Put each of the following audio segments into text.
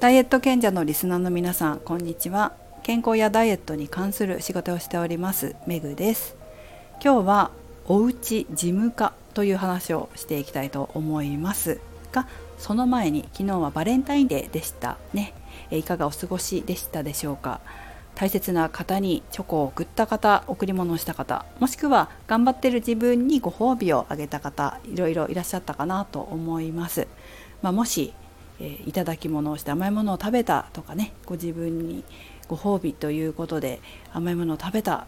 ダイエット賢者のリスナーの皆さんこんにちは。健康やダイエットに関する仕事をしておりますメグです。今日はおうち事務化という話をしていきたいと思います。がその前に昨日はバレンタインデーでしたね。いかがお過ごしでしたでしょうか？大切な方にチョコを送った方贈り物をした方もしくは頑張ってる自分にご褒美をあげた方いろいろいらっしゃったかなと思います、まあ、もしえー、いただき物をして甘いものを食べたとかねご自分にご褒美ということで甘いものを食べた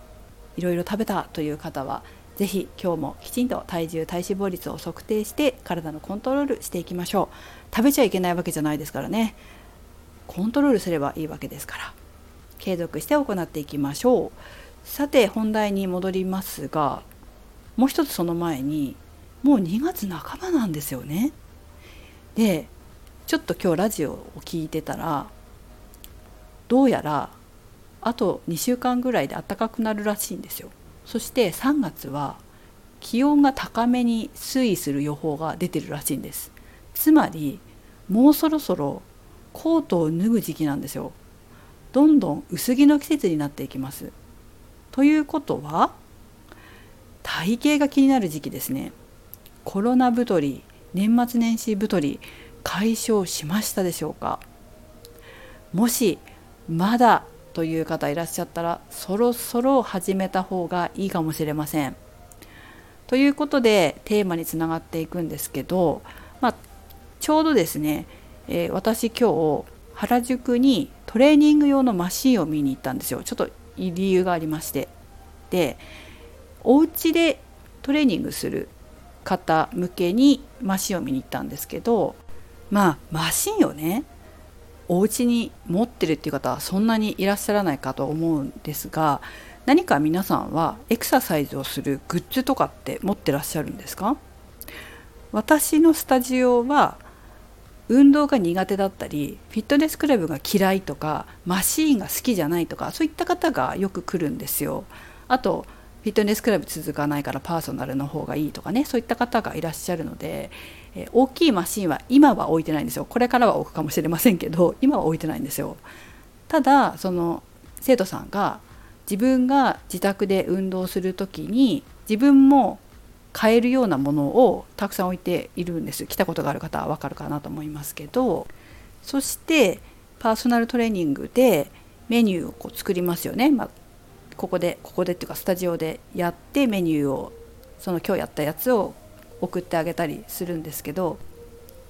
いろいろ食べたという方は是非今日もきちんと体重体脂肪率を測定して体のコントロールしていきましょう。食べちゃいけないわけじゃないですからね。コントロールすればいいわけですから。継続して行っていきましょう。さて本題に戻りますがもう一つその前にもう2月半ばなんですよね。でちょっと今日ラジオを聞いてたらどうやらあと2週間ぐらいで暖かくなるらしいんですよ。そして3月は気温が高めに推移する予報が出てるらしいんです。つまりもうそろそろコートを脱ぐ時期なんですよ。どんどん薄着の季節になっていきます。ということは体型が気になる時期ですね。コロナ太り年末年始太り解消しましたでしょうか？もしまだという方いらっしゃったらそろそろ始めた方がいいかもしれません。ということでテーマにつながっていくんですけど、まあ、ちょうどですね、えー、私今日原宿にトレーニング用のマシンを見に行ったんですよ。ちょっと理由がありまして。でお家でトレーニングする方向けにマシンを見に行ったんですけどまあマシンをねお家に持ってるっていう方はそんなにいらっしゃらないかと思うんですが何か皆さんはエクササイズをするグッズとかって持ってらっしゃるんですか？私のスタジオは運動が苦手だったりフィットネスクラブが嫌いとかマシーンが好きじゃないとかそういった方がよく来るんですよ。あとフィットネスクラブ続かないからパーソナルの方がいいとかねそういった方がいらっしゃるので、えー、大きいマシンは今は置いてないんですよ。これからは置くかもしれませんけど今は置いてないんですよ。ただその生徒さんが自分が自宅で運動する時に自分も買えるようなものをたくさん置いているんです。来たことがある方は分かるかなと思いますけどそしてパーソナルトレーニングでメニューをこう作りますよね、まあ、ここでここでっていうかスタジオでやってメニューをその今日やったやつを送ってあげたりするんですけど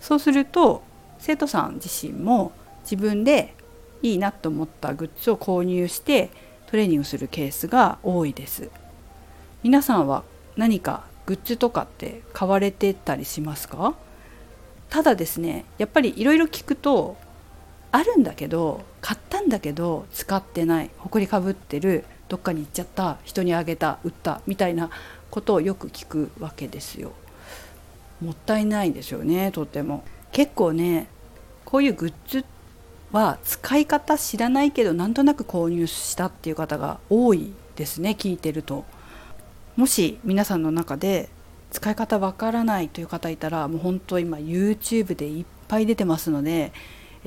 そうすると生徒さん自身も自分でいいなと思ったグッズを購入してトレーニングするケースが多いです。皆さんは何かグッズとかって買われてたりしますか？ただですねやっぱりいろいろ聞くとあるんだけど買ったんだけど使ってない埃かぶってるどっかに行っちゃった人にあげた売ったみたいなことをよく聞くわけですよ。もったいないでしょうねとても。結構ねこういうグッズは使い方知らないけどなんとなく購入したっていう方が多いですね聞いてると。もし皆さんの中で使い方わからないという方いたらもう本当今 YouTube でいっぱい出てますので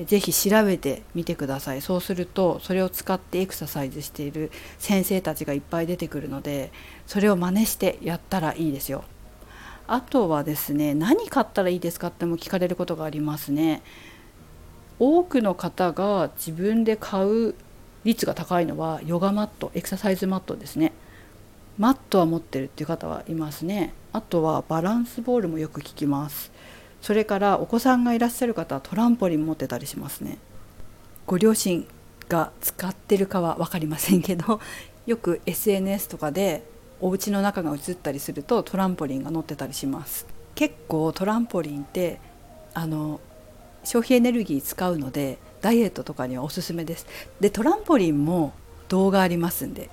ぜひ調べてみてください。そうするとそれを使ってエクササイズしている先生たちがいっぱい出てくるのでそれを真似してやったらいいですよ。あとはですね何買ったらいいですかっても聞かれることがありますね。多くの方が自分で買う率が高いのはヨガマットエクササイズマットですね。マットは持ってるっていう方はいますね。あとはバランスボールもよく聞きます。それからお子さんがいらっしゃる方はトランポリン持ってたりしますね。ご両親が使ってるかは分かりませんけど よく SNS とかでお家の中が映ったりするとトランポリンが乗ってたりします。結構トランポリンってあの消費エネルギー使うのでダイエットとかにはおすすめです。でトランポリンも動画ありますんで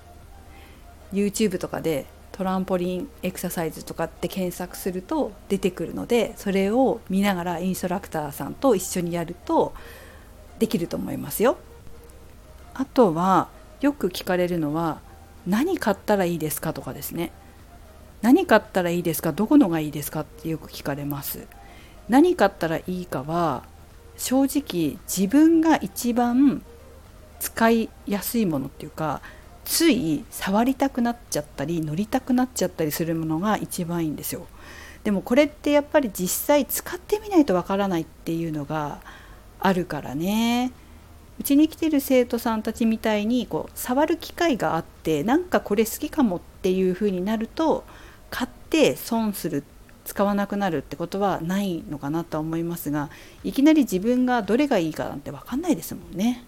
YouTube とかでトランポリンエクササイズとかって検索すると出てくるのでそれを見ながらインストラクターさんと一緒にやるとできると思いますよ。あとはよく聞かれるのは何買ったらいいですかとかですね。何買ったらいいですかどこのがいいですかってよく聞かれます。何買ったらいいかは正直自分が一番使いやすいものっていうかつい触りたくなっちゃったり乗りたくなっちゃったりするものが一番いいんですよ。でもこれってやっぱり実際使ってみないとわからないっていうのがあるからね。うちに来てる生徒さんたちみたいにこう触る機会があってなんかこれ好きかもっていう風になると買って損する使わなくなるってことはないのかなとは思いますがいきなり自分がどれがいいかなんて分かんないですもんね。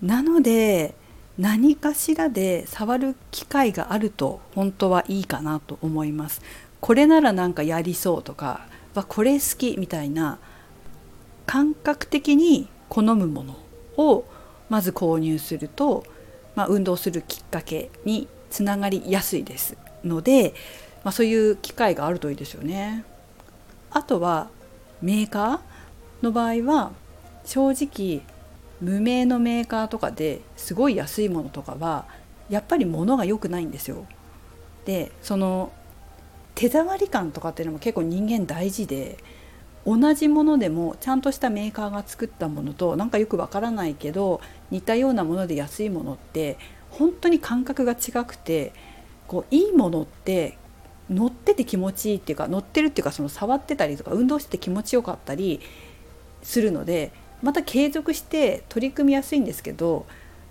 なので何かしらで触る機会があると本当はいいかなと思います。これならなんかやりそうとかこれ好きみたいな感覚的に好むものをまず購入すると、まあ、運動するきっかけにつながりやすいですので、まあ、そういう機会があるといいですよね。あとはメーカーの場合は正直無名のメーカーとかですごい安いものとかはやっぱり物が良くないんですよ。でその手触り感とかっていうのも結構人間大事で同じものでもちゃんとしたメーカーが作ったものとなんかよくわからないけど似たようなもので安いものって本当に感覚が違くてこういいものって乗ってて気持ちいいっていうか乗ってるっていうかその触ってたりとか運動してて気持ちよかったりするのでまた継続して取り組みやすいんですけど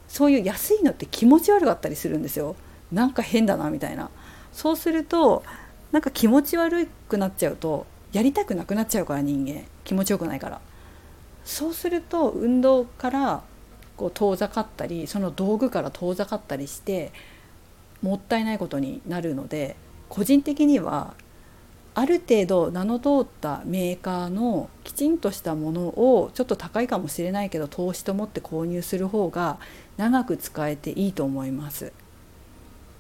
そういう安いのって気持ち悪かったりするんですよ。なんか変だなみたいな。そうするとなんか気持ち悪くなっちゃうとやりたくなくなっちゃうから人間。気持ちよくないから。そうすると運動からこう遠ざかったりその道具から遠ざかったりしてもったいないことになるので個人的にはある程度名の通ったメーカーのきちんとしたものをちょっと高いかもしれないけど投資と思って購入する方が長く使えていいと思います。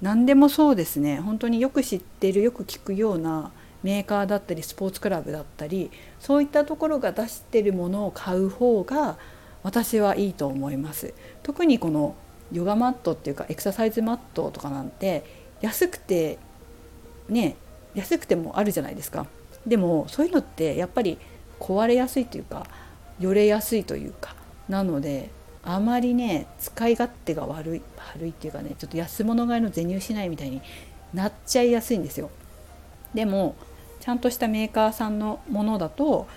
何でもそうですね本当によく知ってるよく聞くようなメーカーだったりスポーツクラブだったりそういったところが出してるものを買う方が私はいいと思います特にこのヨガマットっていうかエクササイズマットとかなんて安くてね安くてもあるじゃないですか。でもそういうのってやっぱり壊れやすいというかよれやすいというかなのであまりね使い勝手が悪い悪いっていうかねちょっと安物買いの授乳しないみたいになっちゃいやすいんですよ。でもちゃんとしたメーカーさんのものだと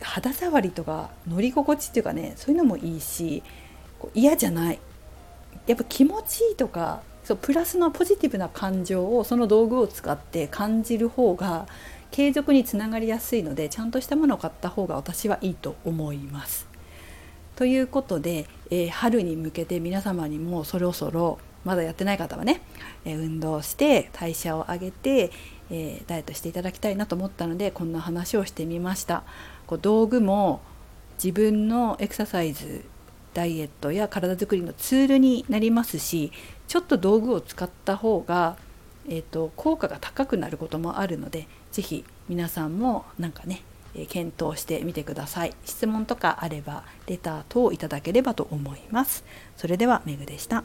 肌触りとか乗り心地っていうかねそういうのもいいし嫌じゃない。やっぱ気持ちいいとかそうプラスのポジティブな感情をその道具を使って感じる方が継続につながりやすいのでちゃんとしたものを買った方が私はいいと思います。ということで、えー、春に向けて皆様にもそろそろまだやってない方はね、えー、運動して代謝を上げて、えー、ダイエットしていただきたいなと思ったのでこんな話をしてみましたこう道具も自分のエクササイズダイエットや体づくりのツールになりますしちょっと道具を使った方が、えーと、効果が高くなることもあるので是非皆さんもなんかね検討してみてください。質問とかあればレター等いただければと思います。それではメグでした。